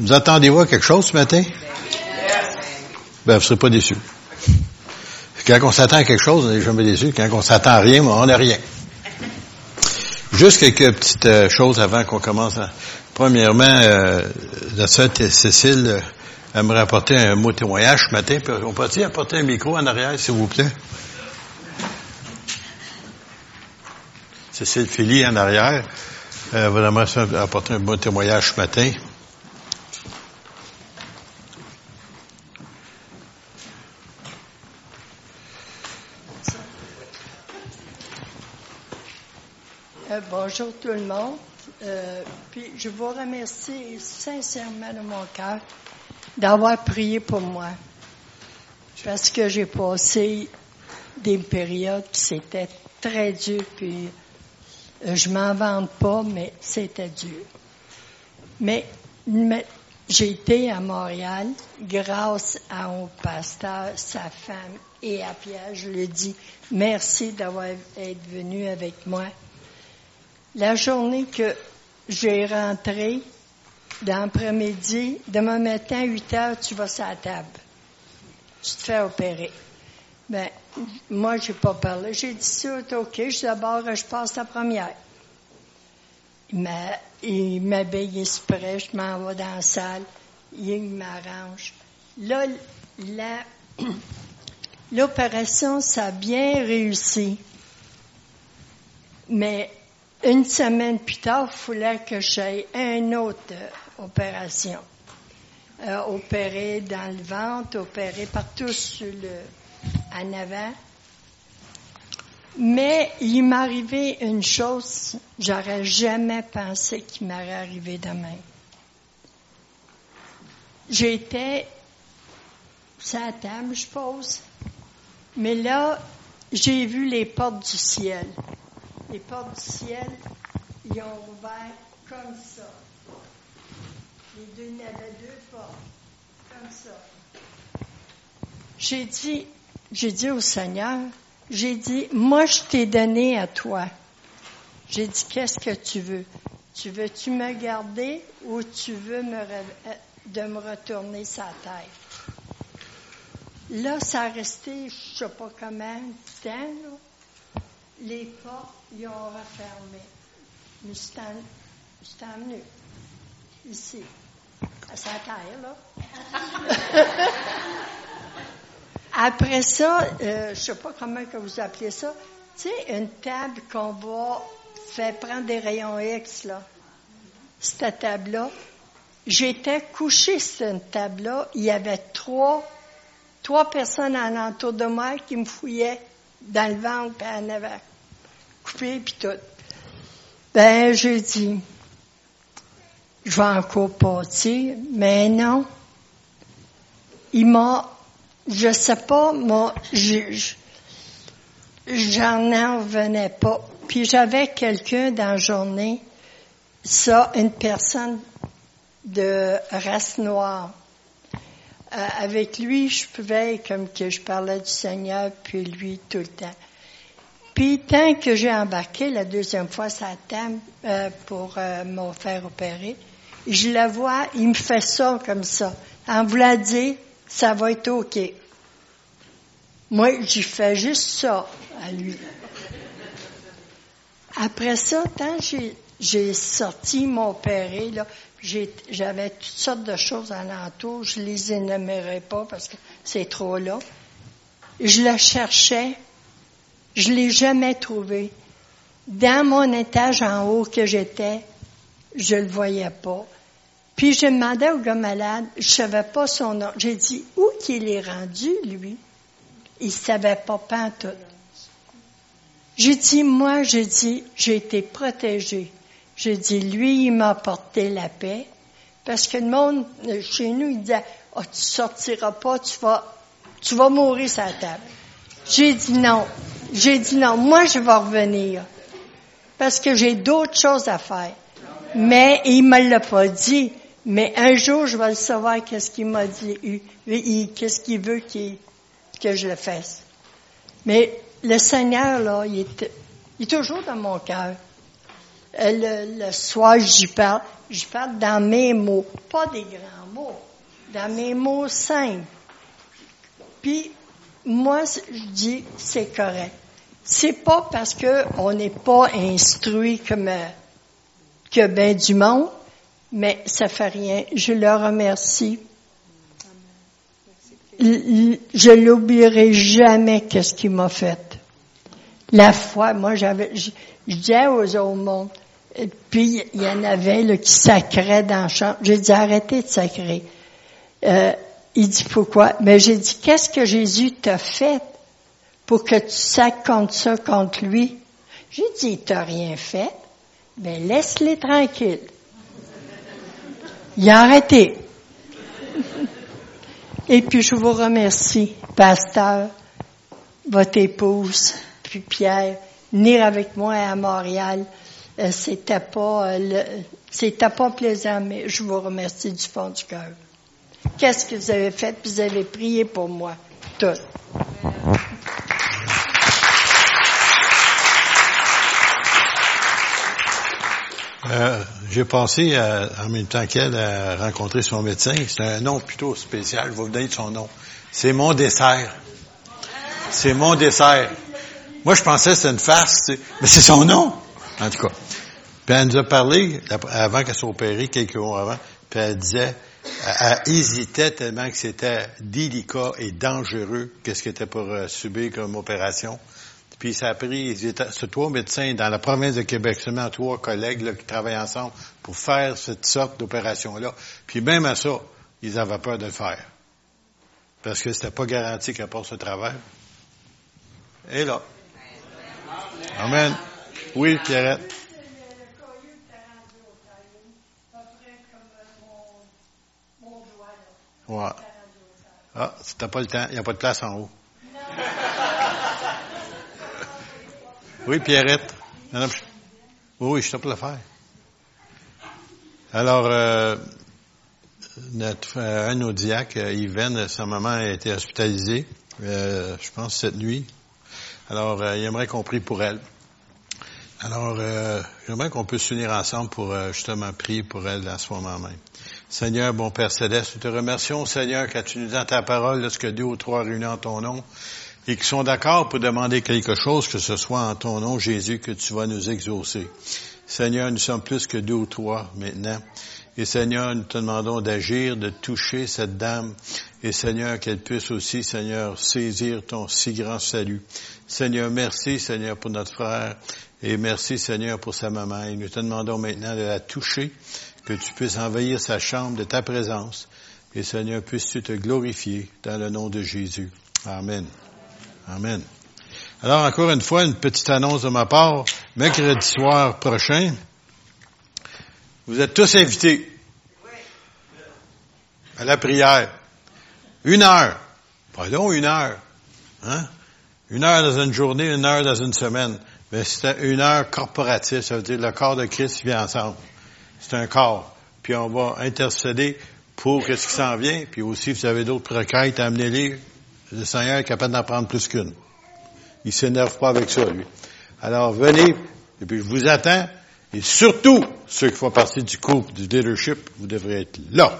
Vous attendez-vous à quelque chose ce matin? Ben, vous ne serez pas déçus. Quand on s'attend à quelque chose, on n'est jamais déçu. Quand on s'attend à rien, on n'a rien. Juste quelques petites euh, choses avant qu'on commence. Premièrement, euh, la sœur Cécile euh, aimerait apporter un mot témoignage ce matin. On peut-il apporter un micro en arrière, s'il vous plaît? Cécile Philly en arrière. Euh, vraiment apporter un bon témoignage ce matin. Bonjour tout le monde. Euh, puis je vous remercie sincèrement de mon cœur d'avoir prié pour moi. Parce que j'ai passé des périodes qui c'était très dur, puis euh, je m'en vante pas, mais c'était dur. Mais, j'ai été à Montréal grâce à un pasteur, sa femme et à Pierre. Je lui dis merci d'avoir été venu avec moi. La journée que j'ai rentré, dans l'après-midi, demain matin, 8 heures, tu vas sur la table. Tu te fais opérer. Ben, moi, j'ai pas parlé. J'ai dit ça, OK. Je d'abord, je passe la première. Il m'habille exprès, je m'en vais dans la salle, il m'arrange. Là, l'opération, ça a bien réussi. Mais une semaine plus tard, il fallait que j'aille une autre euh, opération. Euh, opérer dans le ventre, opérer partout sur le, en avant. Mais il m'est arrivé une chose, j'aurais jamais pensé qu'il m'aurait arrivé demain. J'étais, ça table, je pose. Mais là, j'ai vu les portes du ciel. Les portes du ciel, ils ont ouvert comme ça. Les deux, il y avait deux portes, comme ça. J'ai dit, j'ai dit au Seigneur, j'ai dit, moi je t'ai donné à toi. J'ai dit, qu'est-ce que tu veux? Tu veux-tu me garder ou tu veux me, de me retourner sa tête? Là, ça a resté, je sais pas comment, temps, là. Les portes, ils ont refermé. Je suis venu. Ici. À sa taille, là. Après ça, euh, je sais pas comment que vous appelez ça. Tu sais, une table qu'on va faire prendre des rayons X, là. Cette table-là. J'étais couché sur une table-là. Il y avait trois, trois personnes alentour de moi qui me fouillaient dans le ventre et en avant. Coupé puis tout. Ben, j'ai dit, je vais encore partir, mais non. Il m'a je sais pas, moi, j'en en revenais pas. Puis j'avais quelqu'un dans la journée, ça, une personne de race noire. Euh, avec lui, je pouvais, comme que je parlais du Seigneur, puis lui tout le temps. Puis tant que j'ai embarqué la deuxième fois sa table euh, pour euh, me faire opérer, je la vois, il me fait ça comme ça, en voulant dire, ça va être OK. Moi, j'y fais juste ça à lui. Après ça, quand j'ai sorti mon j'avais toutes sortes de choses alentour, je les énumérais pas parce que c'est trop là. Je la cherchais, je l'ai jamais trouvé. Dans mon étage en haut que j'étais, je le voyais pas. Puis je demandais au gars malade, je savais pas son nom. J'ai dit, où qu'il est rendu, lui? Il savait pas tout. J'ai dit, moi, j'ai dit, j'ai été protégée. J'ai dit, lui, il m'a apporté la paix. Parce que le monde, chez nous, il disait, oh, tu sortiras pas, tu vas, tu vas mourir la table. J'ai dit non. J'ai dit non. Moi, je vais revenir. Parce que j'ai d'autres choses à faire. Mais il me l'a pas dit. Mais un jour, je vais le savoir qu'est-ce qu'il m'a dit, qu'est-ce qu'il veut que je le fasse. Mais le Seigneur, là, il est, toujours dans mon cœur. euh, le, soir, j'y parle. J'y parle dans mes mots, pas des grands mots, dans mes mots simples. Puis, moi, je dis, c'est correct. C'est pas parce que on n'est pas instruit comme que ben du monde, mais ça fait rien. Je le remercie. Je l'oublierai jamais qu'est-ce qu'il m'a fait. La foi, moi j'avais, je, disais aux autres mondes, puis il y en avait là, qui sacraient dans la chambre. J'ai dit arrêtez de sacrer. Euh, il dit pourquoi? Mais j'ai dit qu'est-ce que Jésus t'a fait? Pour que tu sacres contre ça, contre lui? J'ai dit, il t'a rien fait. Mais ben, laisse-les tranquilles. Il a arrêté. Et puis je vous remercie, pasteur, votre épouse, puis Pierre, venir avec moi à Montréal. Euh, c'était pas, euh, c'était pas plaisant, mais je vous remercie du fond du cœur. Qu'est-ce que vous avez fait? Vous avez prié pour moi. Tout. Euh, j'ai pensé, en même temps qu'elle, à rencontrer son médecin. C'est un nom plutôt spécial. Je vais vous donner son nom. C'est mon dessert. C'est mon dessert. Moi, je pensais que c'était une farce, mais c'est son nom, en tout cas. Puis elle nous a parlé, avant qu'elle soit opérée, quelques mois avant, puis elle disait, elle, hésitait tellement que c'était délicat et dangereux, qu'est-ce qu'elle était pour euh, subir comme opération. Puis ça a pris, ce trois médecins dans la province de Québec, seulement trois collègues qui travaillent ensemble pour faire cette sorte d'opération-là. Puis même à ça, ils avaient peur de le faire. Parce que c'était pas garanti qu'elle passe ce travail. Et là. Amen. Oui, Pierrette. Ouais. Ah, c'était pas le temps. Il n'y a pas de place en haut. Oui, Pierrette. Oui, je suis pour le faire. Alors, euh, notre euh, un audiaque, euh, sa maman a été hospitalisée, euh, je pense, cette nuit. Alors, il aimerait qu'on prie pour elle. Alors, j'aimerais qu'on puisse s'unir ensemble pour justement prier pour elle à ce moment même. Seigneur, bon Père Céleste, nous te remercions, Seigneur, quand tu nous donnes ta parole, lorsque deux ou trois réunis en ton nom, et qui sont d'accord pour demander quelque chose, que ce soit en ton nom, Jésus, que tu vas nous exaucer. Seigneur, nous sommes plus que deux ou trois maintenant. Et Seigneur, nous te demandons d'agir, de toucher cette dame. Et Seigneur, qu'elle puisse aussi, Seigneur, saisir ton si grand salut. Seigneur, merci, Seigneur, pour notre frère. Et merci, Seigneur, pour sa maman. Et nous te demandons maintenant de la toucher, que tu puisses envahir sa chambre de ta présence. Et Seigneur, puisses-tu te glorifier dans le nom de Jésus. Amen. Amen. Alors, encore une fois, une petite annonce de ma part. Mercredi soir prochain, vous êtes tous invités à la prière. Une heure. Pardon, une heure. Hein? Une heure dans une journée, une heure dans une semaine. Mais c'est une heure corporative. Ça veut dire le corps de Christ vient ensemble. C'est un corps. Puis on va intercéder pour ce qui s'en vient. Puis aussi, vous avez d'autres requêtes, amenez-les le Seigneur est capable d'en prendre plus qu'une. Il s'énerve pas avec ça, lui. Alors, venez, et puis je vous attends. Et surtout, ceux qui font partie du couple, du leadership, vous devrez être là.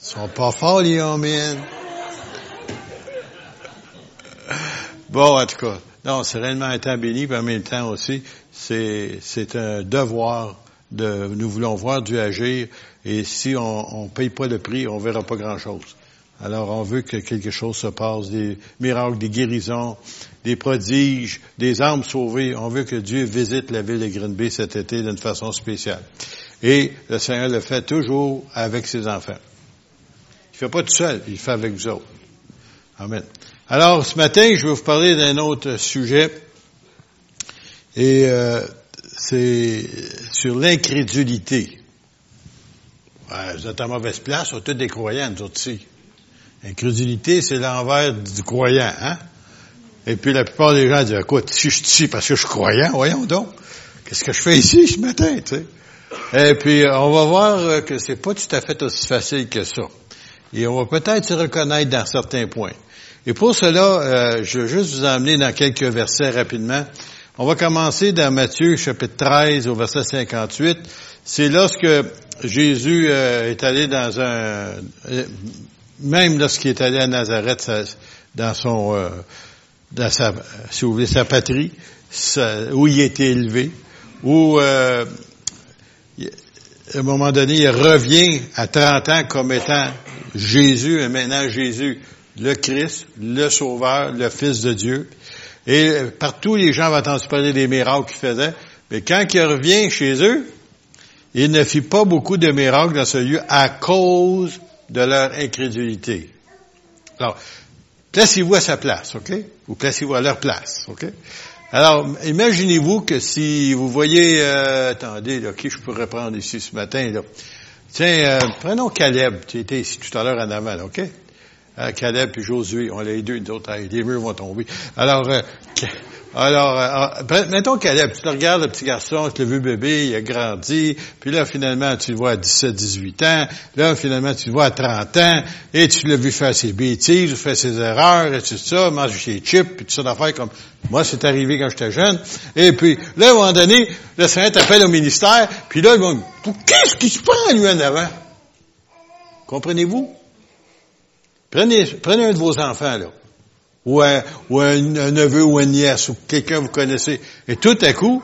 Ils sont pas forts, les hommes. Bon, en tout cas, non, c'est réellement un temps béni, mais en même temps aussi, c'est, c'est un devoir de, nous voulons voir Dieu agir et si on ne paye pas le prix, on verra pas grand-chose. Alors, on veut que quelque chose se passe, des miracles, des guérisons, des prodiges, des âmes sauvées. On veut que Dieu visite la ville de Green Bay cet été d'une façon spéciale. Et le Seigneur le fait toujours avec ses enfants. Il fait pas tout seul, il fait avec vous autres. Amen. Alors, ce matin, je vais vous parler d'un autre sujet. Et euh, c'est sur l'incrédulité. Vous êtes à mauvaise place, on tous des croyants, nous autres aussi. L'incrédulité, c'est l'envers du croyant, hein? Et puis la plupart des gens disent, écoute, si je suis ici parce que je suis croyant, voyons donc, qu'est-ce que je fais ici ce matin, tu sais? Et puis, on va voir que c'est pas tout à fait aussi facile que ça. Et on va peut-être se reconnaître dans certains points. Et pour cela, euh, je vais juste vous emmener dans quelques versets rapidement. On va commencer dans Matthieu chapitre 13 au verset 58. C'est lorsque Jésus euh, est allé dans un... Euh, même lorsqu'il est allé à Nazareth, dans son... dans sa, si patrie, où il était élevé, où à un moment donné, il revient à 30 ans comme étant Jésus, et maintenant Jésus le Christ, le Sauveur, le Fils de Dieu. Et partout, les gens vont entendre parler des miracles qu'il faisait. Mais quand il revient chez eux, il ne fit pas beaucoup de miracles dans ce lieu à cause de leur incrédulité. Alors, placez-vous à sa place, OK? Ou placez-vous à leur place, OK? Alors, imaginez-vous que si vous voyez, euh, attendez, là, qui je pourrais prendre ici ce matin, là? Tiens, euh, prenons Caleb, tu étais ici tout à l'heure en avant, OK? Euh, Caleb puis Josué, on les deux, d'autres, les murs vont tomber. Alors, euh, alors, euh, mettons Caleb, tu te regardes le petit garçon, tu l'as vu bébé, il a grandi, puis là, finalement, tu le vois à 17, 18 ans, là, finalement, tu le vois à 30 ans, et tu l'as vu faire ses bêtises, faire ses erreurs, et tout ça, manger ses chips, puis tout ça d'affaires comme, moi, c'est arrivé quand j'étais jeune, et puis, là, à un moment donné, le Seigneur t'appelle au ministère, puis là, ils vont, qu'est-ce qui se prend, lui, en avant? Comprenez-vous? Prenez, prenez un de vos enfants, là. Ou un, ou un, neveu ou une nièce, ou quelqu'un que vous connaissez. Et tout à coup,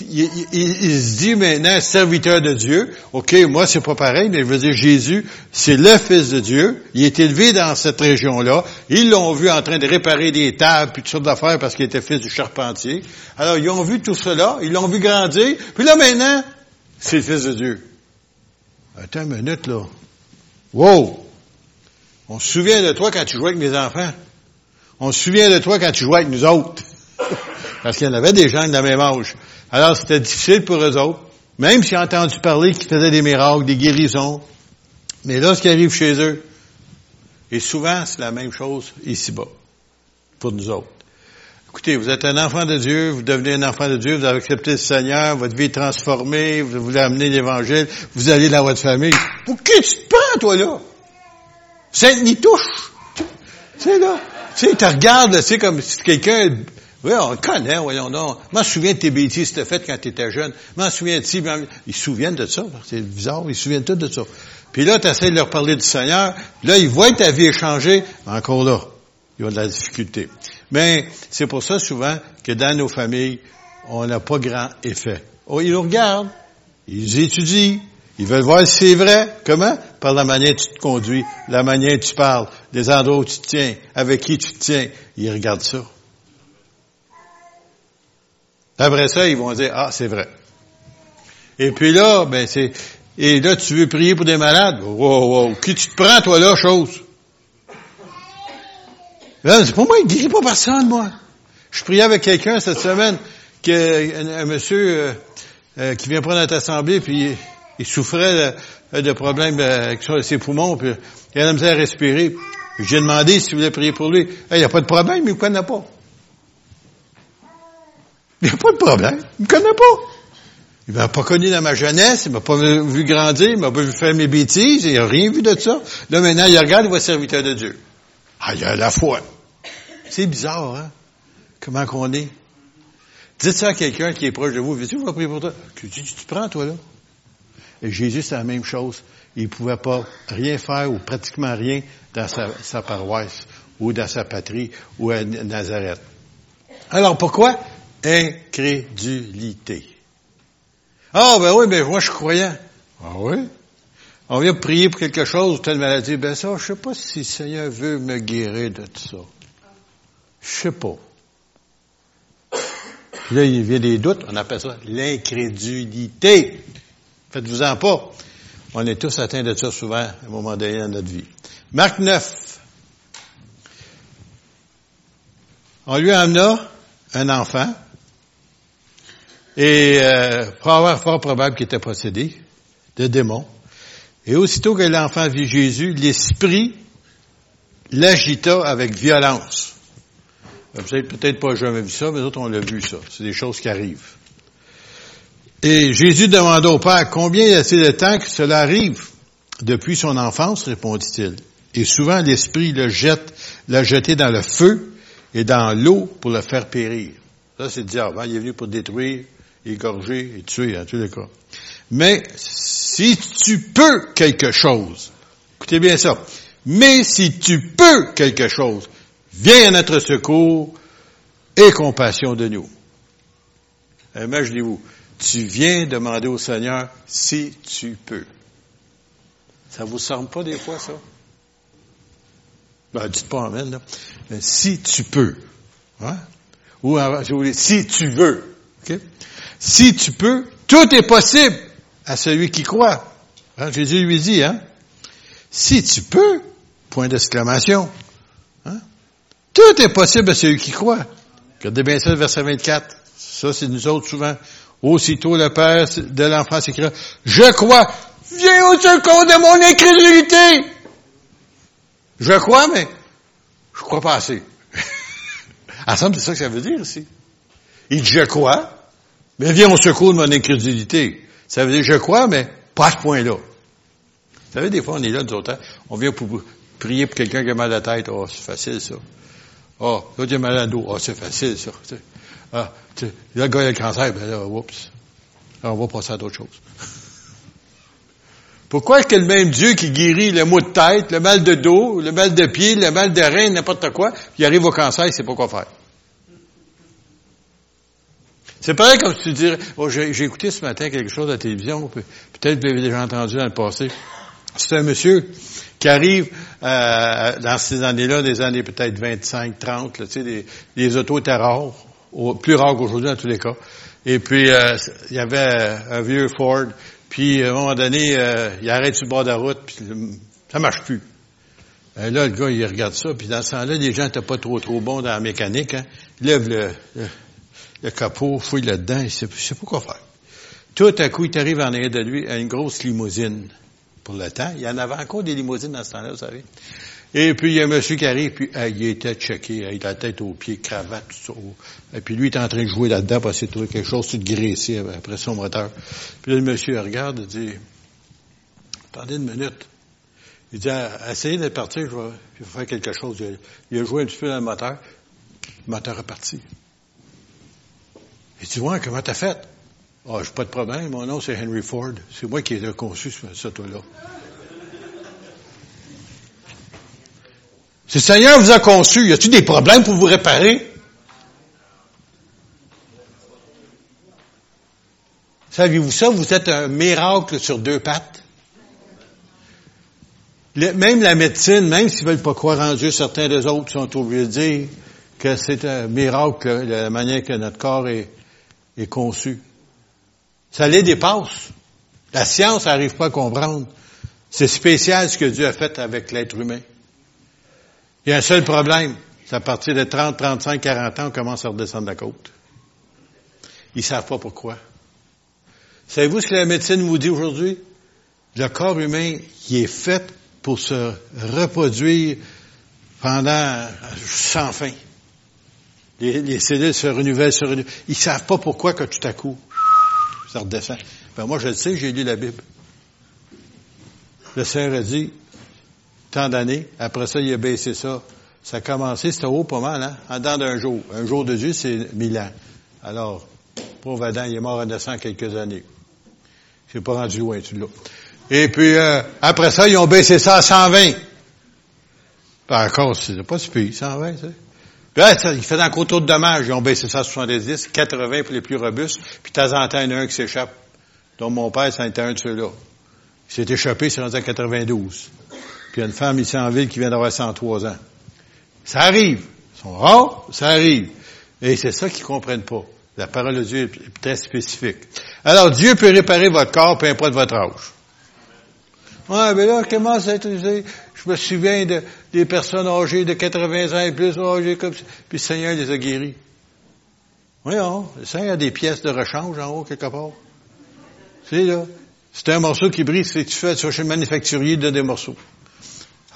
il, il, se dit maintenant serviteur de Dieu. OK, moi c'est pas pareil, mais je veux dire Jésus, c'est le Fils de Dieu. Il est élevé dans cette région-là. Ils l'ont vu en train de réparer des tables puis toutes sortes d'affaires parce qu'il était fils du charpentier. Alors ils ont vu tout cela, ils l'ont vu grandir. Puis là maintenant, c'est le Fils de Dieu. Attends une minute là. Wow! On se souvient de toi quand tu jouais avec mes enfants. On se souvient de toi quand tu jouais avec nous autres. Parce qu'il y en avait des gens de la même âge. Alors c'était difficile pour eux autres. Même s'ils ont entendu parler qu'ils faisaient des miracles, des guérisons. Mais là, ce qui arrive chez eux, et souvent c'est la même chose ici-bas, pour nous autres. Écoutez, vous êtes un enfant de Dieu, vous devenez un enfant de Dieu, vous avez accepté le Seigneur, votre vie est transformée, vous voulez amener l'Évangile, vous allez dans votre famille. Pour qui tu te prends, toi, là? Sainte n'y touche. Sais, là. Tu sais, tu regardes, sais, comme si quelqu'un, oui, on le connaît, voyons donc. Je me souviens de tes bêtises que tu faites quand tu étais jeune. Je me souviens de ça. Ils se souviennent de ça. C'est bizarre, ils se souviennent tout de ça. Puis là, tu essaies de leur parler du Seigneur. Là, ils voient ta vie changer. Encore là, ils ont de la difficulté. Mais c'est pour ça, souvent, que dans nos familles, on n'a pas grand effet. Oh, ils nous regardent. Ils étudient. Ils veulent voir si c'est vrai. Comment? Par la manière dont tu te conduis, la manière dont tu parles, les endroits où tu te tiens, avec qui tu te tiens. Ils regardent ça. Après ça, ils vont dire, ah, c'est vrai. Et puis là, ben, c'est, et là, tu veux prier pour des malades? Wow, wow. Qui tu te prends, toi, là, chose? C'est pas moi, il guérit pas personne, moi. Je priais avec quelqu'un cette semaine, qui, un, monsieur, euh, euh, qui vient prendre notre assemblée, puis il souffrait de, problèmes euh, avec ses poumons, puis il a la misère à respirer. J'ai demandé si vous voulez prier pour lui. Il n'y a pas de problème, il ne me connaît pas. Il n'y a pas de problème. Il ne me connaît pas. Il m'a pas connu dans ma jeunesse, il m'a pas vu grandir, il m'a pas vu faire mes bêtises, il n'a rien vu de ça. Là, maintenant, il regarde, il voit serviteur de Dieu. Ah, il a la foi. C'est bizarre, hein? Comment qu'on est? Dites ça à quelqu'un qui est proche de vous. Vous prier pour toi? Tu, tu, tu prends, toi, là? Et Jésus, c'est la même chose. Il ne pouvait pas rien faire ou pratiquement rien dans sa, paroisse ou dans sa patrie ou à Nazareth. Alors pourquoi? Incrédulité. Ah ben oui, ben moi je suis croyant. Ah oui? On vient prier pour quelque chose, telle maladie. Ben ça, je sais pas si le Seigneur veut me guérir de tout ça. Je sais pas. Là, il vient des doutes, on appelle ça l'incrédulité. Faites-vous-en pas. On est tous atteints de ça souvent à un moment donné dans notre vie. Marc 9. On lui amena un enfant et euh, fort probable qu'il était possédé de démons. Et aussitôt que l'enfant vit Jésus, l'esprit l'agita avec violence. Vous n'avez peut-être pas jamais vu ça, mais d'autres on l'a vu ça. C'est des choses qui arrivent. Et Jésus demanda au Père, combien y a-t-il de temps que cela arrive? Depuis son enfance, répondit-il. Et souvent, l'esprit le jette, l'a jeté dans le feu et dans l'eau pour le faire périr. Ça, c'est le diable. Hein? Il est venu pour détruire, égorger et tuer, en tous les cas. Mais si tu peux quelque chose, écoutez bien ça, mais si tu peux quelque chose, viens à notre secours et compassion de nous. Imaginez-vous, tu viens demander au Seigneur si tu peux. Ça vous semble pas des fois, ça? Ben, dites pas Amen, là. Mais si tu peux. Hein? Ou, si tu veux. Si tu peux, tout est possible à celui qui croit. Hein? Jésus lui dit, hein? Si tu peux, point d'exclamation. Hein? Tout est possible à celui qui croit. Regardez bien ça, le verset 24. Ça, c'est nous autres souvent. Aussitôt le Père de l'enfant s'écrit, je crois, viens au secours de mon incrédulité. Je crois, mais je crois pas assez. Ensemble, c'est ça que ça veut dire ici. Il dit, je crois, mais viens au secours de mon incrédulité. Ça veut dire, je crois, mais pas à ce point-là. Vous savez, des fois, on est là, nous autres, on vient pour prier pour quelqu'un qui a mal à la tête. Oh, c'est facile, ça. Oh, là, a mal à dos. Oh, c'est facile, ça. Ah, tu, là, le gars a le cancer, ben là, oups. on va passer à d'autres choses. Pourquoi est-ce que le même Dieu qui guérit le maux de tête, le mal de dos, le mal de pied, le mal de rein, n'importe quoi, il arrive au cancer, il sait pas quoi faire? C'est pareil comme si tu dirais, oh, j'ai écouté ce matin quelque chose à la télévision, peut-être que vous l'avez déjà entendu dans le passé. C'est un monsieur qui arrive euh, dans ces années-là, des années peut-être 25, 30, tu sais, des, les autos étaient plus rares qu'aujourd'hui dans tous les cas. Et puis, euh, il y avait un vieux Ford, puis à un moment donné, euh, il arrête sur le bord de la route, puis ça marche plus. Là, le gars, il regarde ça, puis dans ce temps-là, les gens n'étaient pas trop trop bons dans la mécanique. Hein. Il lève le, le, capot, fouille là-dedans, il sait, pas quoi faire. Tout à coup, il arrive en arrière de lui à une grosse limousine pour le temps. Il y en avait encore des limousines dans ce temps-là, vous savez. Et puis, il y a un monsieur qui arrive, puis il était checké, il a la tête aux pieds, cravate, tout ça. Et puis, lui, il est en train de jouer là-dedans parce qu'il trouvé quelque chose de graissé après son moteur. Puis là, le monsieur regarde et dit, attendez une minute. Il dit, essayez de partir, je vais, faire quelque chose. Il a, joué un petit peu dans le moteur. Le moteur est parti. Il dit, ouais, comment t'as fait? Ah, oh, j'ai pas de problème. Mon nom, c'est Henry Ford. C'est moi qui ai conçu ce, ce là Si le Seigneur vous a conçu, y a-t-il des problèmes pour vous réparer? Saviez-vous ça? Vous êtes un miracle sur deux pattes. même la médecine, même s'ils veulent pas croire en Dieu, certains des autres sont obligés de dire que c'est un miracle, la manière que notre corps est, est conçu. Ça les dépasse. La science n'arrive pas à comprendre. C'est spécial ce que Dieu a fait avec l'être humain. Il y a un seul problème. C'est à partir de 30, 35, 40 ans, on commence à redescendre la côte. Ils savent pas pourquoi. Savez-vous ce que la médecine vous dit aujourd'hui? Le corps humain, il est fait pour se reproduire pendant sans fin. Les, cellules se renouvellent, se renouvellent. Ils savent pas pourquoi que tout à coup, ça redescend. Ben moi, je le sais, j'ai lu la Bible. Le Seigneur a dit, tant d'années. Après ça, il a baissé ça. Ça a commencé, c'était haut pas mal, hein? En dedans d'un jour. Un jour de Dieu, c'est mille ans. Alors, pauvre Adam, il est mort en 900 quelques années. Je pas rendu loin, tu l'as. Et puis, euh, après ça, ils ont baissé ça à 120. Par contre, c'est pas si pire, 120, tu sais. Puis là, il fait encore trop de dommages. Ils ont baissé ça à 70, 80 pour les plus robustes, puis de temps en temps, il y en a un qui s'échappe. Donc, mon père, ça a été un de ceux-là. Il s'est échappé, c'est rendu à 92. Puis il y a une femme ici en ville qui vient d'avoir 103 ans. Ça arrive. Ils sont rares, ça arrive. Et c'est ça qu'ils comprennent pas. La parole de Dieu est très spécifique. Alors, Dieu peut réparer votre corps, peu importe votre âge. Ouais, mais là, comment ça a Je me souviens de, des personnes âgées de 80 ans et plus, âgées comme ça. Puis le Seigneur les a guéris. Voyons, le Seigneur a des pièces de rechange en haut quelque part. C'est là. C'est un morceau qui brille, c'est tu fais, tu chez le manufacturier, de des morceaux.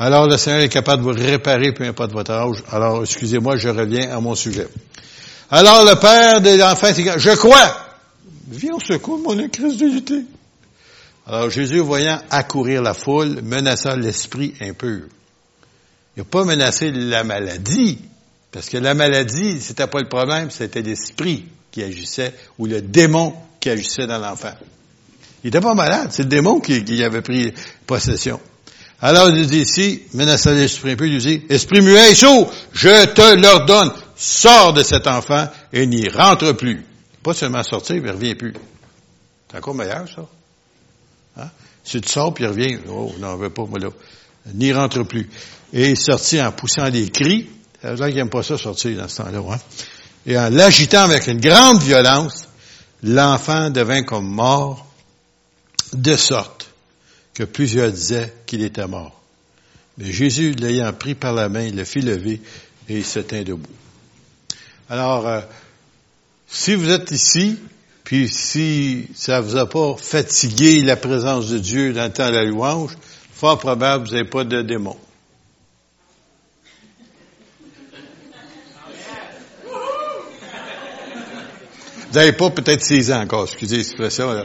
Alors le Seigneur est capable de vous réparer, peu importe votre âge. Alors, excusez-moi, je reviens à mon sujet. Alors le père de l'enfant, je crois. Viens au secours, mon incrédulité. Alors Jésus, voyant accourir la foule, menaça l'esprit impur. Il n'a pas menacé la maladie, parce que la maladie, c'était pas le problème, c'était l'esprit qui agissait, ou le démon qui agissait dans l'enfant. Il n'était pas malade, c'est le démon qui, avait pris possession. Alors, il dit ici, menaçant l'esprit impur, il dit, esprit muet et sourd, je te l'ordonne, sors de cet enfant et n'y rentre plus. Pas seulement sortir, mais il revient plus. C'est encore meilleur, ça. Hein? Si tu sors, puis il revient, oh, non, veut pas, moi, là. N'y rentre plus. Et il sortit en poussant des cris. Ça veut dire qu'il n'aime pas ça sortir dans ce temps-là, hein? Et en l'agitant avec une grande violence, l'enfant devint comme mort, de sorte que plusieurs disaient qu'il était mort. Mais Jésus, l'ayant pris par la main, le fit lever et il se tint debout. Alors, euh, si vous êtes ici, puis si ça vous a pas fatigué la présence de Dieu dans le temps de la louange, fort probable vous n'avez pas de démon. Vous n'avez pas peut-être six ans encore, excusez l'expression.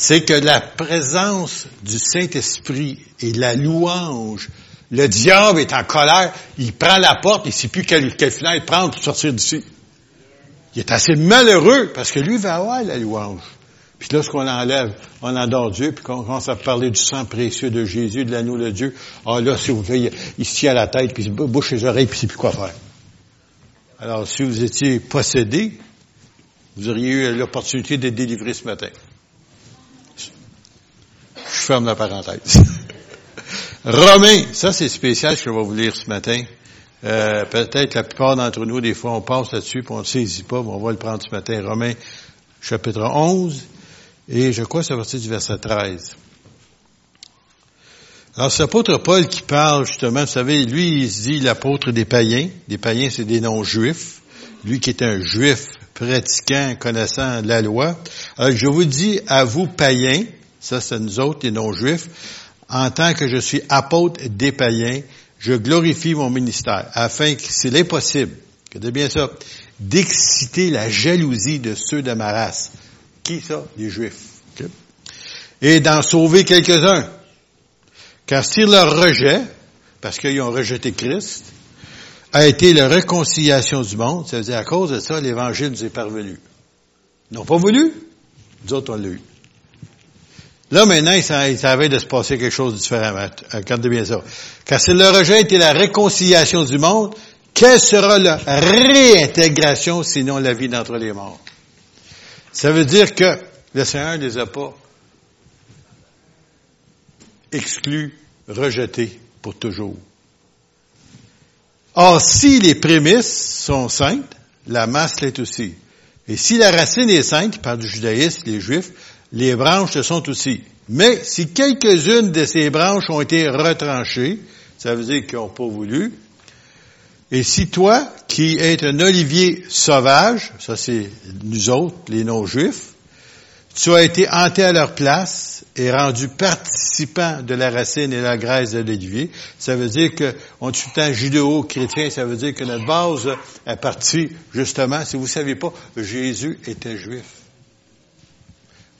C'est que la présence du Saint-Esprit et la louange, le diable est en colère, il prend la porte, il ne sait plus quelle, quelle fenêtre prendre pour sortir d'ici. Il est assez malheureux parce que lui va avoir la louange. Puis lorsqu'on enlève, on endort Dieu, puis qu'on commence à parler du sang précieux de Jésus, de l'anneau de Dieu, ah là, si vous voulez, ici à la tête, puis bouche les oreilles, puis il sait plus quoi faire. Alors, si vous étiez possédé, vous auriez eu l'opportunité d'être délivré ce matin. Ferme la parenthèse. Romains, ça c'est spécial ce que je vais vous lire ce matin. Euh, peut-être la plupart d'entre nous, des fois, on passe là-dessus, puis on ne saisit pas, mais on va le prendre ce matin. Romains, chapitre 11, et je crois que c'est à partir du verset 13. Alors, c'est l'apôtre Paul qui parle, justement, vous savez, lui, il se dit l'apôtre des païens. Des païens, c'est des noms juifs. Lui qui est un juif pratiquant, connaissant la loi. Alors, je vous dis à vous, païens, ça c'est nous autres, les non-juifs, en tant que je suis apôtre des païens, je glorifie mon ministère, afin que, s'il est possible, que de bien ça, d'exciter la jalousie de ceux de ma race. Qui ça? Les Juifs. Et d'en sauver quelques-uns. Car si leur rejet, parce qu'ils ont rejeté Christ, a été la réconciliation du monde, ça veut dire à cause de ça, l'Évangile nous est parvenu. Ils n'ont pas voulu, nous autres on l'a eu. Là, maintenant, il savait de se passer quelque chose de différent. Regardez bien ça. Car si le rejet était la réconciliation du monde, quelle sera la réintégration sinon la vie d'entre les morts? Ça veut dire que le Seigneur ne les a pas exclus, rejetés pour toujours. Or, si les prémices sont saintes, la masse l'est aussi. Et si la racine est sainte, par du judaïsme, les juifs, les branches le sont aussi. Mais si quelques-unes de ces branches ont été retranchées, ça veut dire qu'ils n'ont pas voulu. Et si toi, qui es un olivier sauvage, ça c'est nous autres, les non-juifs, tu as été hanté à leur place et rendu participant de la racine et de la graisse de l'olivier, ça veut dire que est tout judéo-chrétien, ça veut dire que notre base est partie, justement, si vous ne savez pas, Jésus était juif.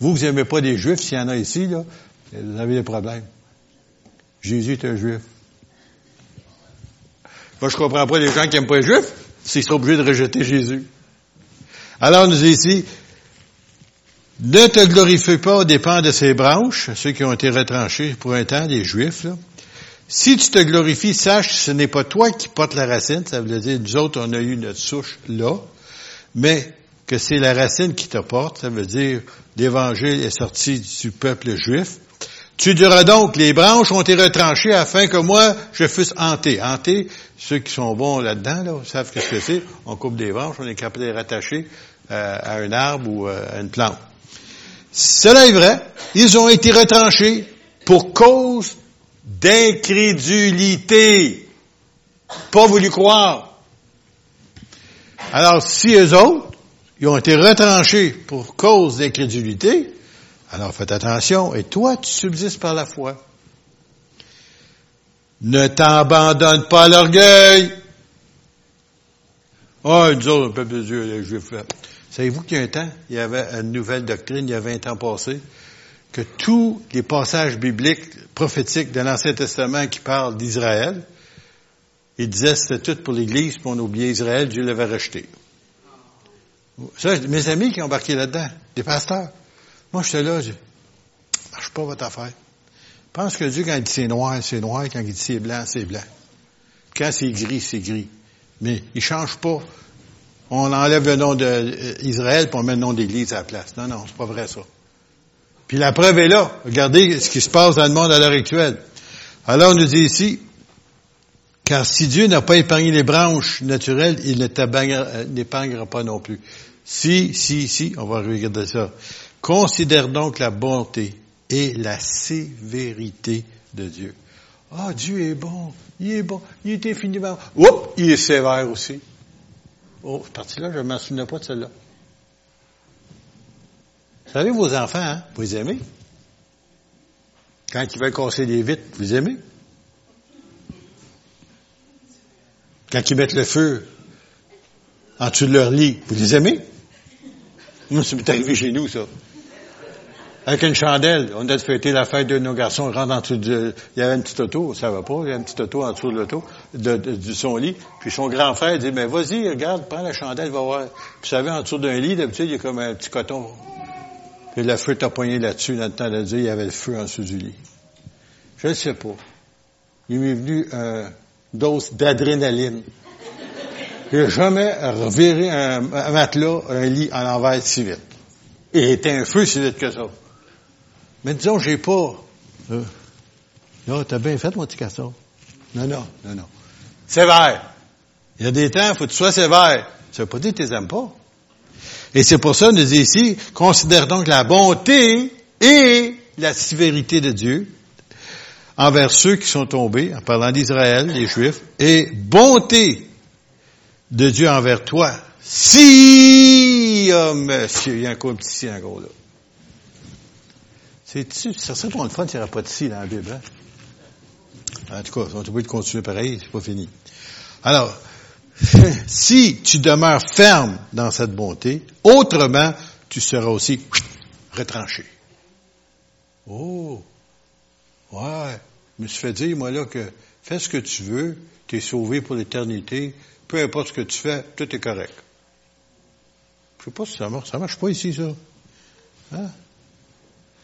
Vous, vous n'aimez pas des juifs, s'il y en a ici, là, vous avez des problèmes. Jésus est un juif. Moi, je comprends pas les gens qui n'aiment pas les juifs, s'ils sont obligés de rejeter Jésus. Alors, nous ici, ne te glorifie pas au dépens de ces branches, ceux qui ont été retranchés pour un temps, les juifs, là. Si tu te glorifies, sache que ce n'est pas toi qui portes la racine, ça veut dire, nous autres, on a eu notre souche là, mais que c'est la racine qui te porte, ça veut dire l'Évangile est sorti du peuple juif. Tu diras donc, les branches ont été retranchées afin que moi, je fusse hanté. Hanté, ceux qui sont bons là-dedans, là, savent ce que c'est. On coupe des branches, on est capable de les rattacher euh, à un arbre ou euh, à une plante. Cela est vrai, ils ont été retranchés pour cause d'incrédulité. Pas voulu croire. Alors, si eux autres, ils ont été retranchés pour cause d'incrédulité, alors faites attention, et toi, tu subsistes par la foi. Ne t'abandonne pas à l'orgueil. Ah, oh, nous autres, le peuple de Dieu, les Juifs. Savez-vous qu'il y a un temps, il y avait une nouvelle doctrine, il y a 20 ans passé, que tous les passages bibliques, prophétiques de l'Ancien Testament qui parlent d'Israël, il disait c'était tout pour l'Église, puis on oubliait Israël, Dieu l'avait rejeté. Ça, mes amis qui ont embarqué là-dedans, des pasteurs. Moi, j'étais là, je marche pas votre affaire. Je pense que Dieu, quand il dit c'est noir, c'est noir, quand il dit c'est blanc, c'est blanc. Quand c'est gris, c'est gris. Mais il change pas. On enlève le nom d'Israël, puis on met le nom d'Église à la place. Non, non, c'est pas vrai ça. Puis la preuve est là. Regardez ce qui se passe dans le monde à l'heure actuelle. Alors, on nous dit ici, car si Dieu n'a pas épargné les branches naturelles, il ne n'épargnera pas non plus. Si, si, si, on va regarder ça. Considère donc la bonté et la sévérité de Dieu. Ah, Dieu est bon, il est bon, il est infiniment... Oups, il est sévère aussi. Oh, cette partie-là, je ne m'en souviens pas de celle-là. Vous savez, vos enfants, hein, vous les aimez? Quand ils veulent casser des vitres, vous les aimez? Quand ils mettent le feu en dessous de leur lit, vous les aimez? Moi, ça m'est arrivé chez nous, ça. Avec une chandelle, on a fêté la fête de nos garçons, on rentre en dessous de, il y avait une petite auto, ça va pas, il y avait une petite auto en dessous de l'auto, de, son lit, puis son grand frère dit, mais vas-y, regarde, prends la chandelle, va voir. Puis vous savez, en dessous d'un lit, d'habitude, il y a comme un petit coton. Puis le feu t'a poigné là-dessus, dans le temps de dire, il y avait le feu en dessous du lit. Je ne sais pas. Il m'est venu une dose d'adrénaline. J'ai jamais reviré un, matelas, un lit en envers si vite. Et était un feu si vite que ça. Mais disons, j'ai pas. Euh, t'as bien fait, mon petit castor. Non, non, non, non. Sévère. Il y a des temps, faut que tu sois sévère. Ça veut pas dire que tu les aimes pas. Et c'est pour ça, nous dit ici, considère donc la bonté et la sévérité de Dieu envers ceux qui sont tombés, en parlant d'Israël, les Juifs, et bonté de Dieu envers toi. Si, oh monsieur, il y a encore un petit si encore là. C'est, ça serait pour fun s'il n'y pas de si dans la Bible. Hein? En tout cas, on est obligé de continuer pareil, c'est pas fini. Alors, si tu demeures ferme dans cette bonté, autrement, tu seras aussi retranché. Oh, ouais, je me suis fait dire, moi, là, que fais ce que tu veux, tu es sauvé pour l'éternité, peu importe ce que tu fais, tout est correct. Je sais pas si ça marche, ça marche pas ici, ça. Hein?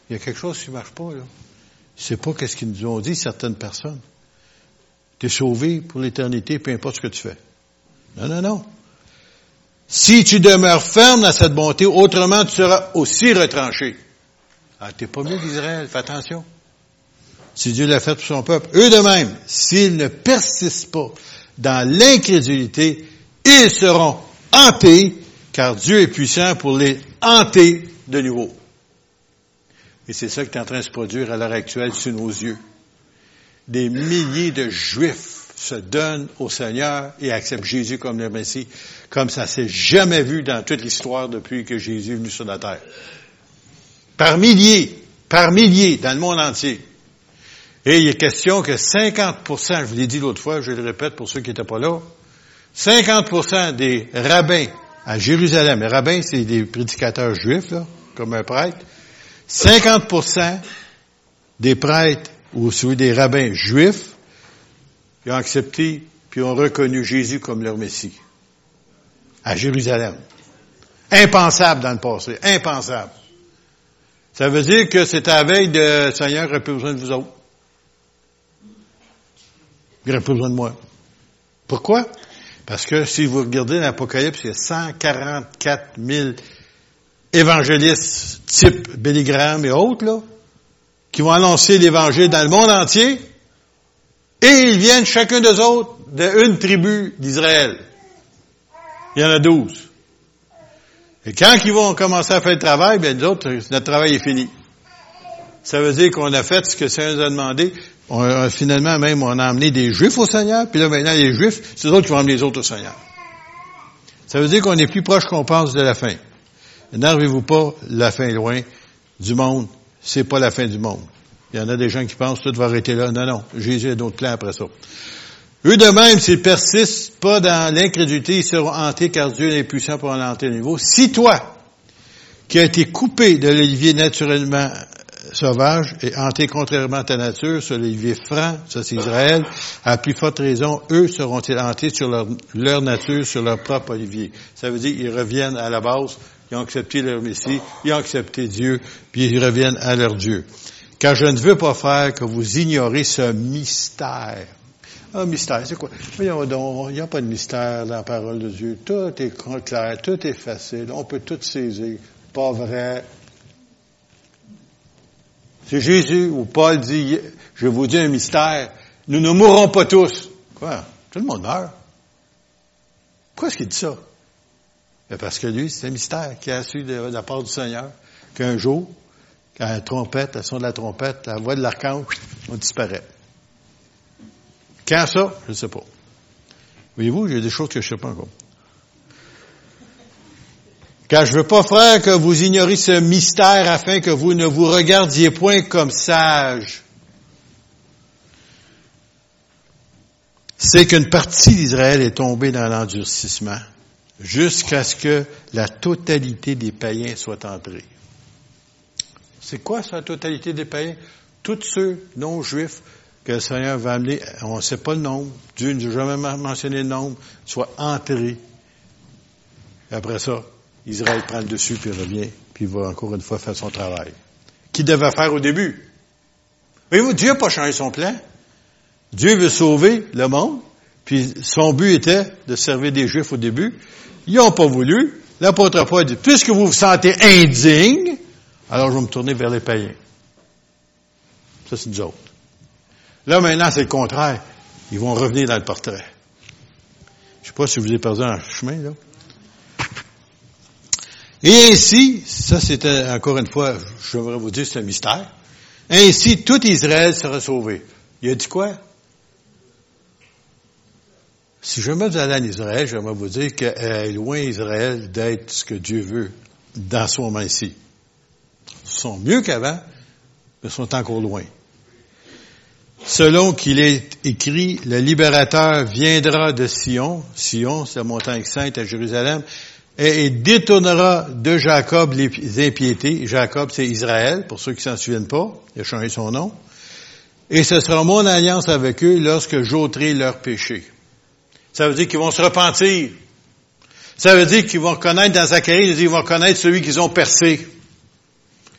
Il y a quelque chose qui marche pas, là. C'est pas qu'est-ce qu'ils nous ont dit certaines personnes. Tu es sauvé pour l'éternité, peu importe ce que tu fais. Non, non, non. Si tu demeures ferme dans cette bonté, autrement tu seras aussi retranché. Ah, t'es pas mieux d'Israël, fais attention. Si Dieu l'a fait pour son peuple. Eux de même, s'ils ne persistent pas dans l'incrédulité, ils seront hantés, car Dieu est puissant pour les hanter de nouveau. Et c'est ça qui est en train de se produire à l'heure actuelle sous nos yeux. Des milliers de Juifs se donnent au Seigneur et acceptent Jésus comme le Messie, comme ça s'est jamais vu dans toute l'histoire depuis que Jésus est venu sur la terre. Par milliers, par milliers, dans le monde entier. Et il est question que 50%, je vous l'ai dit l'autre fois, je le répète pour ceux qui n'étaient pas là, 50% des rabbins à Jérusalem, les rabbins, c'est des prédicateurs juifs, là, comme un prêtre, 50% des prêtres ou des rabbins juifs qui ont accepté puis ont reconnu Jésus comme leur Messie à Jérusalem. Impensable dans le passé, impensable. Ça veut dire que c'est à veille de Seigneur, il plus besoin de vous autres. Il n'y plus besoin de moi. Pourquoi? Parce que si vous regardez l'Apocalypse, il y a 144 000 évangélistes type Billy et autres, là, qui vont annoncer l'Évangile dans le monde entier, et ils viennent chacun d'eux autres d'une tribu d'Israël. Il y en a douze. Et quand ils vont commencer à faire le travail, bien, nous autres, notre travail est fini. Ça veut dire qu'on a fait ce que Seigneur nous a demandé. On, finalement, même, on a amené des Juifs au Seigneur, puis là, maintenant, les Juifs, c'est eux qui vont amener les autres au Seigneur. Ça veut dire qu'on est plus proche qu'on pense de la fin. N'arrivez-vous pas, la fin est loin du monde. C'est pas la fin du monde. Il y en a des gens qui pensent tout va arrêter là. Non, non. Jésus a d'autres plans après ça. Eux de même, s'ils persistent pas dans l'incrédulité, ils seront hantés car Dieu est puissant pour en hanter le niveau. Si toi, qui as été coupé de l'olivier naturellement, sauvages et hantés contrairement à ta nature sur les vies francs, ça c'est Israël, à plus forte raison, eux seront-ils hantés sur leur, nature, sur leur propre olivier. Ça veut dire qu'ils reviennent à la base, ils ont accepté leur Messie, ils ont accepté Dieu, puis ils reviennent à leur Dieu. Car je ne veux pas faire que vous ignorez ce mystère. Un mystère, c'est quoi? Il n'y a pas de mystère dans la parole de Dieu. Tout est clair, tout est facile, on peut tout saisir. Pas vrai. C'est Jésus ou Paul dit, je vous dis un mystère, nous ne mourrons pas tous. Quoi? Tout le monde meurt. Pourquoi est-ce qu'il dit ça? Ben, parce que lui, c'est un mystère qui a su de la part du Seigneur qu'un jour, quand la trompette, la son de la trompette, la voix de l'archange, on disparaît. Quand ça? Je ne sais pas. Voyez-vous, il y a des choses que je ne sais pas encore. Car je ne veux pas, faire que vous ignoriez ce mystère afin que vous ne vous regardiez point comme sages. C'est qu'une partie d'Israël est tombée dans l'endurcissement jusqu'à ce que la totalité des païens soit entrée. C'est quoi ça, la totalité des païens? Tous ceux non-juifs que le Seigneur va amener, on ne sait pas le nombre, Dieu n'a jamais mentionné le nombre, soient entrés. Après ça, Israël prend le dessus, puis revient, puis va encore une fois faire son travail. Qu'il devait faire au début. Voyez-vous, Dieu n'a pas changé son plan. Dieu veut sauver le monde, puis son but était de servir des Juifs au début. Ils n'ont pas voulu. L'apôtre Paul dit, puisque vous vous sentez indigne, alors je vais me tourner vers les païens. Ça, c'est nous autres. Là, maintenant, c'est le contraire. Ils vont revenir dans le portrait. Je ne sais pas si vous avez perdu un chemin, là. Et ainsi, ça c'était encore une fois, je voudrais vous dire, c'est un mystère. Ainsi, tout Israël sera sauvé. Il a dit quoi? Si jamais vous allez en Israël, j'aimerais vous dire qu'elle est loin Israël d'être ce que Dieu veut dans ce moment ici sont mieux qu'avant, mais sont encore loin. Selon qu'il est écrit, le libérateur viendra de Sion, Sion, c'est la montagne sainte à Jérusalem, et détournera de Jacob les impiétés. Jacob, c'est Israël, pour ceux qui s'en souviennent pas, il a changé son nom. Et ce sera mon alliance avec eux lorsque j'ôterai leurs péchés. Ça veut dire qu'ils vont se repentir. Ça veut dire qu'ils vont reconnaître dans Zacharie, ils vont reconnaître celui qu'ils ont percé.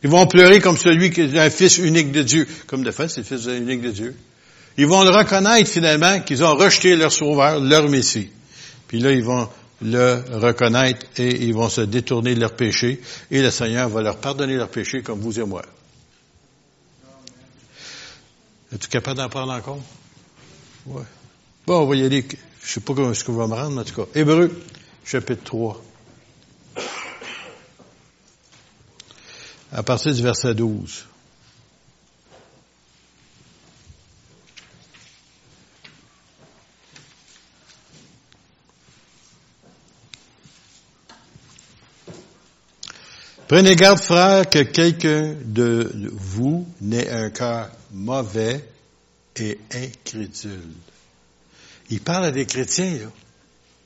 Ils vont pleurer comme celui qui est un fils unique de Dieu. Comme de fait, c'est le fils unique de Dieu. Ils vont le reconnaître finalement qu'ils ont rejeté leur sauveur, leur Messie. Puis là, ils vont le reconnaître et ils vont se détourner de leurs péchés et le Seigneur va leur pardonner leurs péchés comme vous et moi. Es-tu capable d'en parler encore? Ouais. Bon, on va y aller. Je sais pas comment est-ce qu'on va me rendre, mais en tout cas. Hébreu, chapitre 3. à partir du verset 12. Prenez garde, frère, que quelqu'un de vous n'ait un cœur mauvais et incrédule. Il parle à des chrétiens, là.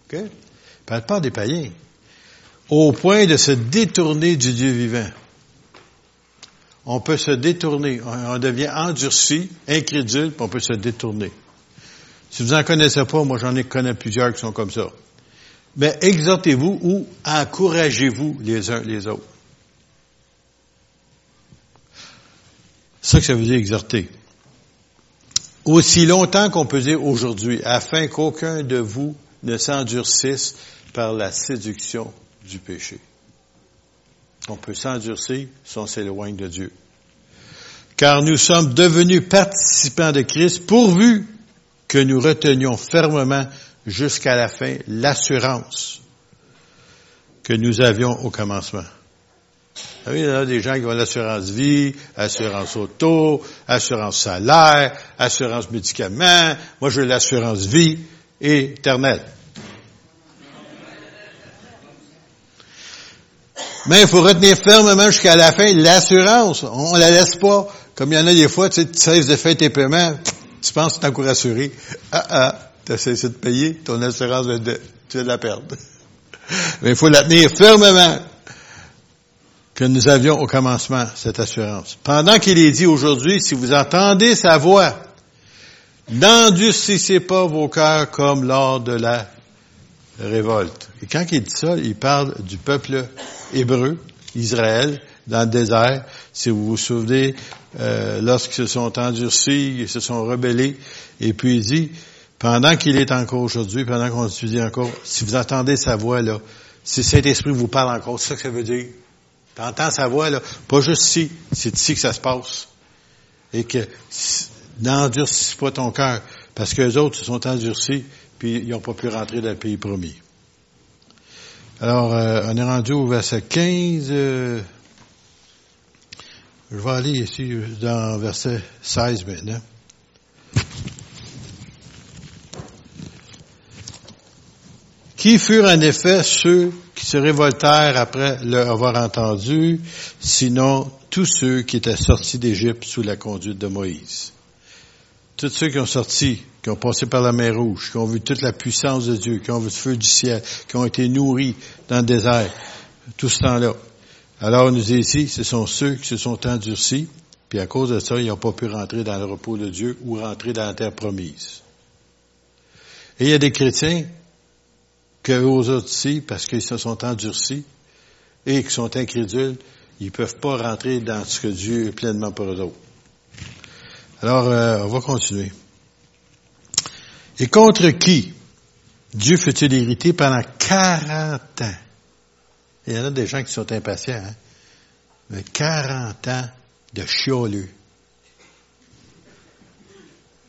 OK? Il parle pas des païens. Au point de se détourner du Dieu vivant on peut se détourner. On devient endurci, incrédule, puis on peut se détourner. Si vous n'en connaissez pas, moi j'en ai connu plusieurs qui sont comme ça. Mais exhortez-vous ou encouragez-vous les uns les autres. C'est ça que ça veut dire exhorter. Aussi longtemps qu'on peut dire aujourd'hui, afin qu'aucun de vous ne s'endurcisse par la séduction du péché. On peut s'endurcir si on s'éloigne de Dieu. Car nous sommes devenus participants de Christ pourvu que nous retenions fermement jusqu'à la fin l'assurance que nous avions au commencement. Vous il y a des gens qui ont l'assurance vie, assurance auto, assurance salaire, assurance médicaments. Moi, veux l'assurance vie éternelle. Mais il faut retenir fermement jusqu'à la fin l'assurance. On la laisse pas. Comme il y en a des fois, tu sais, tu cesses de faire tes paiements, tu penses que tu es encore assuré. Ah ah, tu as cessé de payer, ton assurance, tu vas la perdre. Mais il faut la tenir fermement. Que nous avions au commencement, cette assurance. Pendant qu'il est dit aujourd'hui, si vous entendez sa voix, n'endurcissez pas vos cœurs comme lors de la révolte. Et quand il dit ça, il parle du peuple hébreu, Israël, dans le désert. Si vous vous souvenez, euh, lorsqu'ils se sont endurcis, ils se sont rebellés, et puis il dit, pendant qu'il est encore aujourd'hui, pendant qu'on étudie encore, si vous entendez sa voix, là, si Saint-Esprit vous parle encore, c'est ça que ça veut dire. T'entends sa voix, là, pas juste ici, c'est ici que ça se passe. Et que n'endurcis pas ton cœur, parce que les autres se sont endurcis, puis ils n'ont pas pu rentrer dans le pays promis. Alors, euh, on est rendu au verset 15. Euh, je vais aller ici dans verset 16 maintenant. Qui furent en effet ceux qui se révoltèrent après l'avoir entendu, sinon tous ceux qui étaient sortis d'Égypte sous la conduite de Moïse. Tous ceux qui ont sorti qui ont passé par la mer Rouge, qui ont vu toute la puissance de Dieu, qui ont vu le feu du ciel, qui ont été nourris dans le désert, tout ce temps-là. Alors, nous dit ici, ce sont ceux qui se sont endurcis, puis à cause de ça, ils n'ont pas pu rentrer dans le repos de Dieu ou rentrer dans la terre promise. Et il y a des chrétiens que aux autres ici, parce qu'ils se sont endurcis et qui sont incrédules, ils ne peuvent pas rentrer dans ce que Dieu est pleinement pour eux. Alors, euh, on va continuer. Et contre qui Dieu fut-il irrité pendant 40 ans? Il y en a des gens qui sont impatients, hein? Mais 40 ans de chioleux,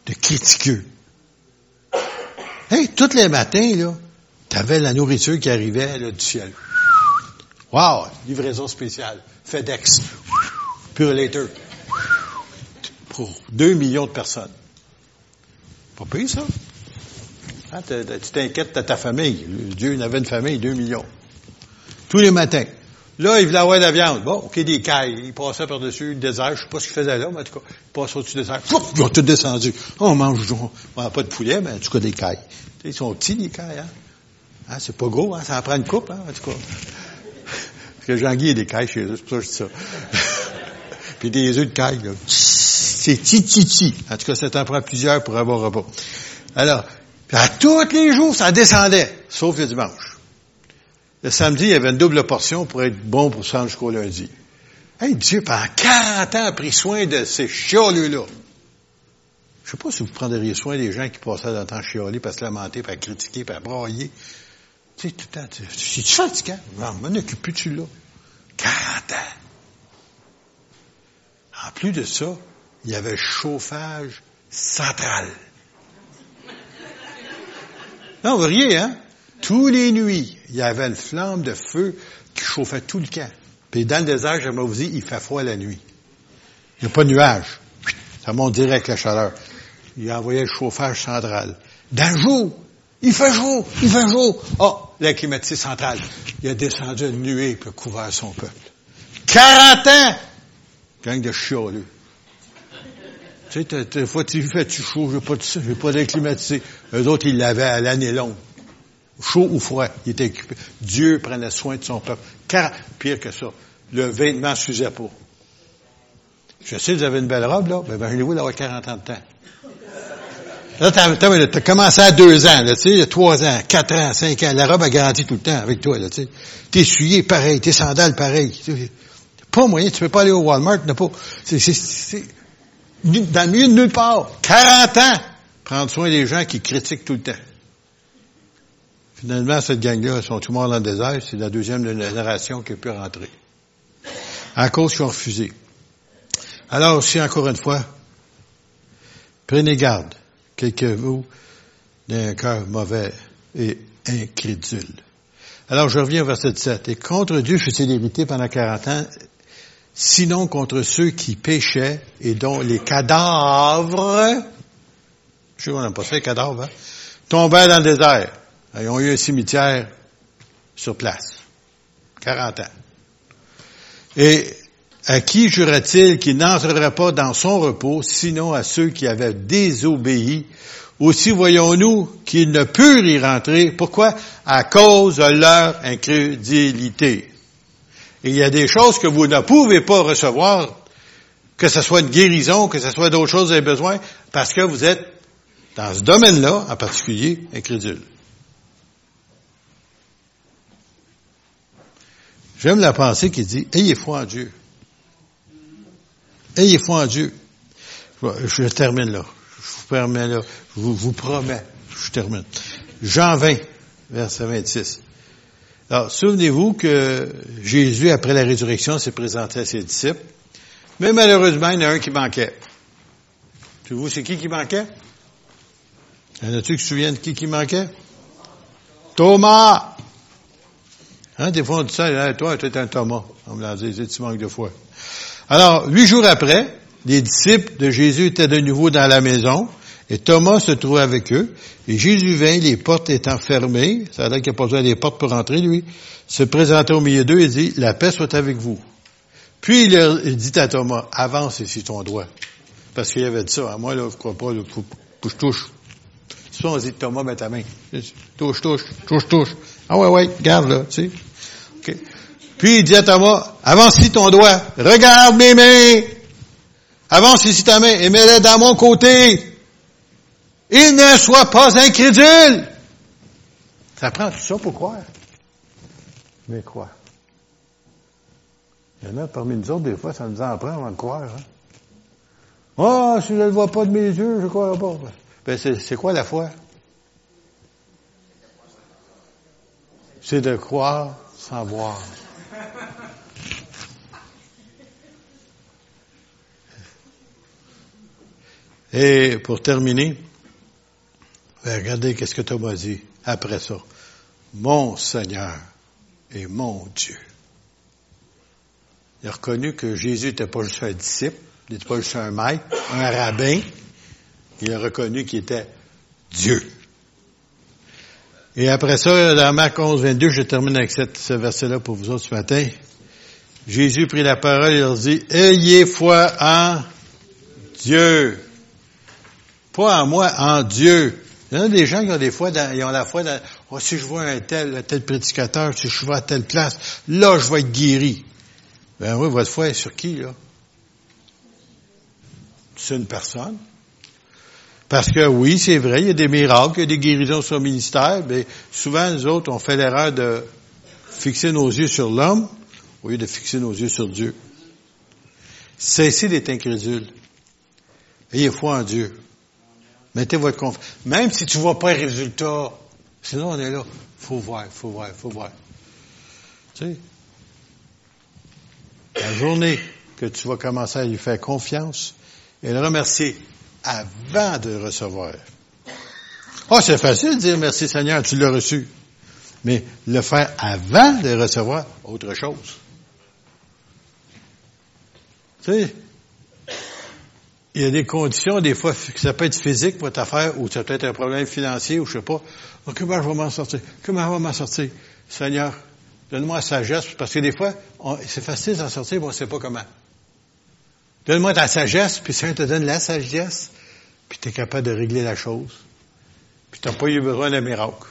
de critiqueux. Hey, tous les matins, là, t'avais la nourriture qui arrivait là, du ciel. Wow! Livraison spéciale. FedEx. Purelator. Pour deux millions de personnes. Pas payé, ça? Hein, tu t'inquiètes de ta famille. Dieu n'avait une famille, deux millions. Tous les matins. Là, il voulait avoir de la viande. Bon, OK, des cailles. Il passait par-dessus le désert. Je sais pas ce qu'il faisait là, mais en tout cas, il passait au-dessus du désert. Pouf, ils ont tout descendu. on mange, on n'a pas de poulet, mais en tout cas, des cailles. Ils sont petits, les cailles, hein? Hein c'est pas gros, hein? Ça en prend une coupe, hein, en tout cas. Parce que Jean-Guy a des cailles chez eux, c'est pour ça que je dis ça. Puis des œufs de cailles, là. C'est ti-ti-ti. En tout cas, ça t'en prend plusieurs pour avoir repas. Alors, à tous les jours, ça descendait, sauf le dimanche. Le samedi, il y avait une double portion pour être bon pour se jusqu'au lundi. Hey, Dieu, pendant 40 ans, a pris soin de ces chioleux-là. Je sais pas si vous prendriez soin des gens qui passaient dans le temps chialer, à se lamenter, à critiquer, à broyer. Tu sais, tout le temps, c'est fatigant. Non, m'en occupe plus tu là. 40 ans. En plus de ça, il y avait chauffage central. Non, vous riez, hein? Tous les nuits, il y avait une flamme de feu qui chauffait tout le camp. Puis dans le désert, j'aimerais vous dire, il fait froid la nuit. Il n'y a pas de nuage. Ça monte direct la chaleur. Il a envoyé le chauffage central. Dans le jour, il fait chaud, il fait chaud. Oh, la climatisée centrale. Il a descendu une nuée pour couvrir son peuple. 40 ans! Gang de chioleux. Tu sais, des fois, tu fais tu chaud, veux pas, climatisé. Eux autres, ils l'avaient à l'année longue. Chaud ou froid, il était occupé. Dieu prenait soin de son peuple. Pire que ça, le vêtement s'usait pas. Je sais, vous avez une belle robe, là. Ben, imaginez-vous d'avoir 40 ans de temps. Là, t'as, as, commencé à deux ans, là, tu sais, trois ans, quatre ans, cinq ans. La robe a garanti tout le temps avec toi, là, tu sais. T'es essuyé pareil, tes sandales pareil. Pas moyen, tu peux pas aller au Walmart, n'a pas. C'est, c'est, dans le milieu de nulle part. 40 ans! Prendre soin des gens qui critiquent tout le temps. Finalement, cette gang-là, sont tout morts dans le désert? C'est la deuxième génération qui a pu rentrer. À cause qu'ils ont refusé. Alors aussi, encore une fois, prenez garde, quelques vous, d'un cœur mauvais et incrédule. Alors, je reviens au verset 7. Et contre Dieu fut-il irrité pendant 40 ans, sinon contre ceux qui péchaient et dont les cadavres, je sais qu'on n'a pas fait cadavres, hein, tombaient dans le désert. Ils ont eu un cimetière sur place. 40 ans. Et à qui jura-t-il qu'il n'entrerait pas dans son repos, sinon à ceux qui avaient désobéi? Aussi voyons-nous qu'ils ne purent y rentrer. Pourquoi? À cause de leur incrédulité. Et il y a des choses que vous ne pouvez pas recevoir, que ce soit une guérison, que ce soit d'autres choses que vous avez besoin, parce que vous êtes, dans ce domaine-là, en particulier, incrédule. J'aime la pensée qui dit, ayez foi en Dieu. Ayez foi en Dieu. Je, termine là. Je vous permets là. Je vous, promets. Je termine. Jean 20, verset 26. Alors, souvenez-vous que Jésus, après la résurrection, s'est présenté à ses disciples. Mais malheureusement, il y en a un qui manquait. Savez-vous, c'est qui qui manquait? Y en a-tu qui se souviennent de qui qui manquait? Thomas! Hein, des fois, on dit ça, toi, tu es un Thomas. On me l'a dit, tu manques de foi. Alors, huit jours après, les disciples de Jésus étaient de nouveau dans la maison, et Thomas se trouvait avec eux, et Jésus vint, les portes étant fermées, ça veut dire qu'il n'y a pas besoin des portes pour entrer, lui, se présenta au milieu d'eux et dit, la paix soit avec vous. Puis il, dit à Thomas, avance ici ton doigt. Parce qu'il avait dit ça, à moi, là, je crois pas, là, faut, je touche. Soit on dit, Thomas, mets ta main. Touche, touche, touche, touche. Ah ouais, ouais, garde là, tu sais. Puis il dit à Thomas, avance ici ton doigt, regarde mes mains, avance ici ta main et mets-la dans mon côté. Il ne soit pas incrédule. Ça prend tout ça pour croire. Mais quoi? Il y en a parmi nous autres, des fois, ça nous en prend avant de croire. Hein? Oh, si je ne le vois pas de mes yeux, je ne croirai pas. Ben, c'est quoi la foi? C'est de croire sans voir. Et pour terminer, ben, regardez qu'est-ce que Thomas dit après ça. Mon Seigneur et mon Dieu. Il a reconnu que Jésus n'était pas juste un disciple, il n'était pas juste un maître, un rabbin. Il a reconnu qu'il était Dieu. Et après ça, dans Marc 11, 22, je termine avec cette, ce verset-là pour vous autres ce matin. Jésus prit la parole et leur dit, ayez foi en Dieu. Pas en moi, en Dieu. Il y en a des gens qui ont des fois, ils ont la foi dans, oh, si je vois un tel, un tel prédicateur, si je vois à telle place, là, je vais être guéri. Ben oui, votre foi est sur qui, là? C'est une personne. Parce que oui, c'est vrai, il y a des miracles, il y a des guérisons sur le ministère, mais souvent, nous autres, on fait l'erreur de fixer nos yeux sur l'homme au lieu de fixer nos yeux sur Dieu. Cessez d'être incrédule. Ayez foi en Dieu. Mettez votre confiance. Même si tu vois pas un résultat, sinon on est là. Faut voir, faut voir, faut voir. Tu sais, la journée que tu vas commencer à lui faire confiance et le remercier, avant de recevoir. Oh, c'est facile de dire merci Seigneur, tu l'as reçu. Mais le faire avant de recevoir, autre chose. Tu sais, il y a des conditions, des fois, que ça peut être physique, votre affaire, ou ça peut être un problème financier, ou je sais pas. Oh, comment je vais m'en sortir? Comment je vais m'en sortir? Seigneur, donne-moi la sagesse, parce que des fois, c'est facile d'en sortir, mais on ne sait pas comment. Donne-moi ta sagesse, puis Seigneur te donne la sagesse, puis tu es capable de régler la chose. Puis tu n'as pas eu besoin d'un miracle.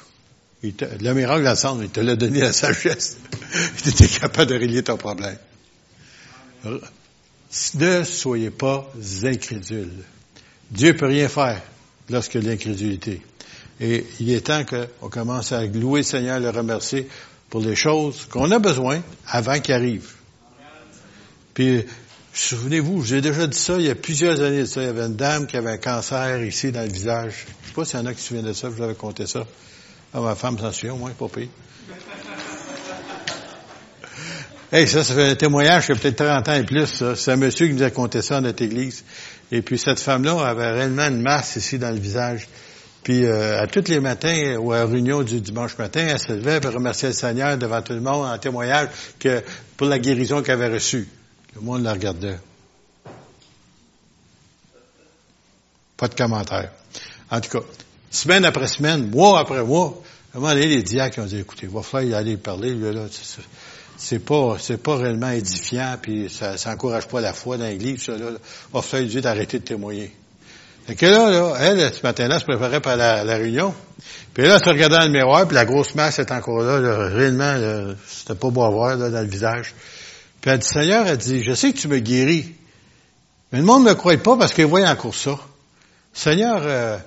le miracle il te l'a donné la sagesse. tu étais capable de régler ton problème. Ne soyez pas incrédules. Dieu peut rien faire lorsque l'incrédulité. Et il est temps qu'on commence à louer le Seigneur, le remercier pour les choses qu'on a besoin avant qu'il arrive. Puis Souvenez-vous, j'ai déjà dit ça il y a plusieurs années ça. Il y avait une dame qui avait un cancer ici dans le visage. Je sais pas s'il y en a qui se souviennent de ça, je vous avais compté ça. Ah, ma femme s'en souvient, au moins, pas. Hey, ça, ça fait un témoignage qui a peut-être 30 ans et plus, C'est un monsieur qui nous a compté ça dans notre église. Et puis, cette femme-là avait réellement une masse ici dans le visage. Puis, euh, à tous les matins, ou à la réunion du dimanche matin, elle se levait pour remercier le Seigneur devant tout le monde en témoignage que, pour la guérison qu'elle avait reçue. Le monde la regardait. Pas de commentaire. En tout cas, semaine après semaine, mois après mois, à un moment les diacres ont dit, écoutez, il va falloir y aller parler, là, là c'est pas, c'est pas réellement édifiant, puis ça, ça encourage pas la foi dans l'Église, ça, là. Va falloir lui d'arrêter de témoigner. Et que là, là, elle, ce matin-là, se préparait pour la, la réunion. Puis là, elle se regardait dans le miroir, puis la grosse masse est encore là, là réellement, c'était pas beau à voir, là, dans le visage. Puis elle dit, Seigneur, elle dit, je sais que tu me guéris. Mais le monde ne me croit pas parce qu'il voit encore ça. Seigneur, euh,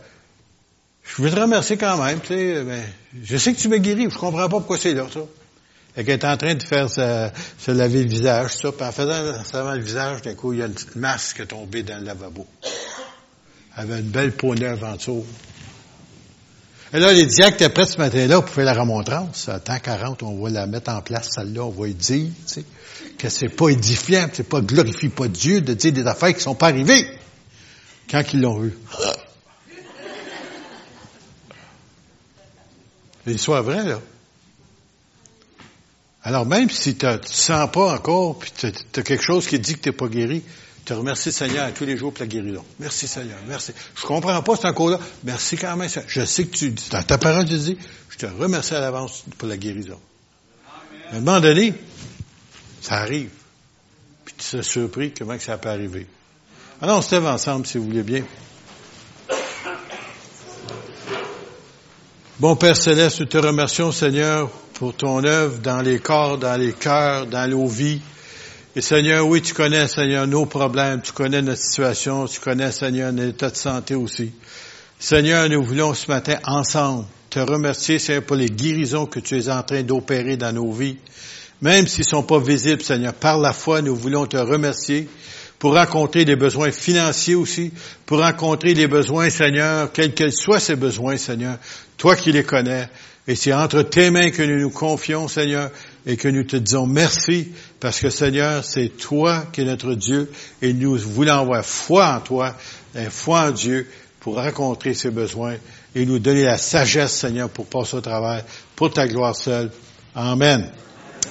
je veux te remercier quand même, tu sais, mais je sais que tu me guéris, je comprends pas pourquoi c'est là, ça. Elle est en train de faire se, laver le visage, ça, puis en faisant ça le visage, d'un coup, il y a une petite masse qui est tombée dans le lavabo. Elle avait une belle peau neuve en dessous. Et là, les diacres étaient prêts ce matin-là pour faire la remontrance. À temps 40, on va la mettre en place, celle-là, on va lui dire, tu sais, que c'est pas édifiant, c'est pas glorifie pas Dieu de dire des affaires qui sont pas arrivées quand ils l'ont vu. L'histoire vraie, là. Alors même si tu ne sens pas encore, puis tu as quelque chose qui dit que tu n'es pas guéri, te remercie Seigneur tous les jours pour la guérison. Merci Seigneur, merci. Je comprends pas, c'est encore là. Merci quand même. Je sais que tu dis, dans ta parole, tu dis, je te remercie à l'avance pour la guérison. À un moment donné, ça arrive. Puis tu seras surpris comment que ça peut arriver. Alors on se lève ensemble, si vous voulez bien. Bon Père Céleste, nous te remercions, Seigneur, pour ton œuvre dans les corps, dans les cœurs, dans nos vies. Et Seigneur, oui, tu connais, Seigneur, nos problèmes, tu connais notre situation, tu connais, Seigneur, notre état de santé aussi. Seigneur, nous voulons ce matin ensemble te remercier, Seigneur, pour les guérisons que tu es en train d'opérer dans nos vies. Même s'ils ne sont pas visibles, Seigneur, par la foi, nous voulons te remercier pour rencontrer des besoins financiers aussi, pour rencontrer les besoins, Seigneur, quels qu'ils soient ces besoins, Seigneur, toi qui les connais. Et c'est entre tes mains que nous nous confions, Seigneur, et que nous te disons merci parce que Seigneur, c'est toi qui es notre Dieu et nous voulons avoir foi en toi, et foi en Dieu pour rencontrer ses besoins et nous donner la sagesse, Seigneur, pour passer au travail, pour ta gloire seule. Amen.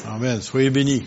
Amen. Soyez bénis.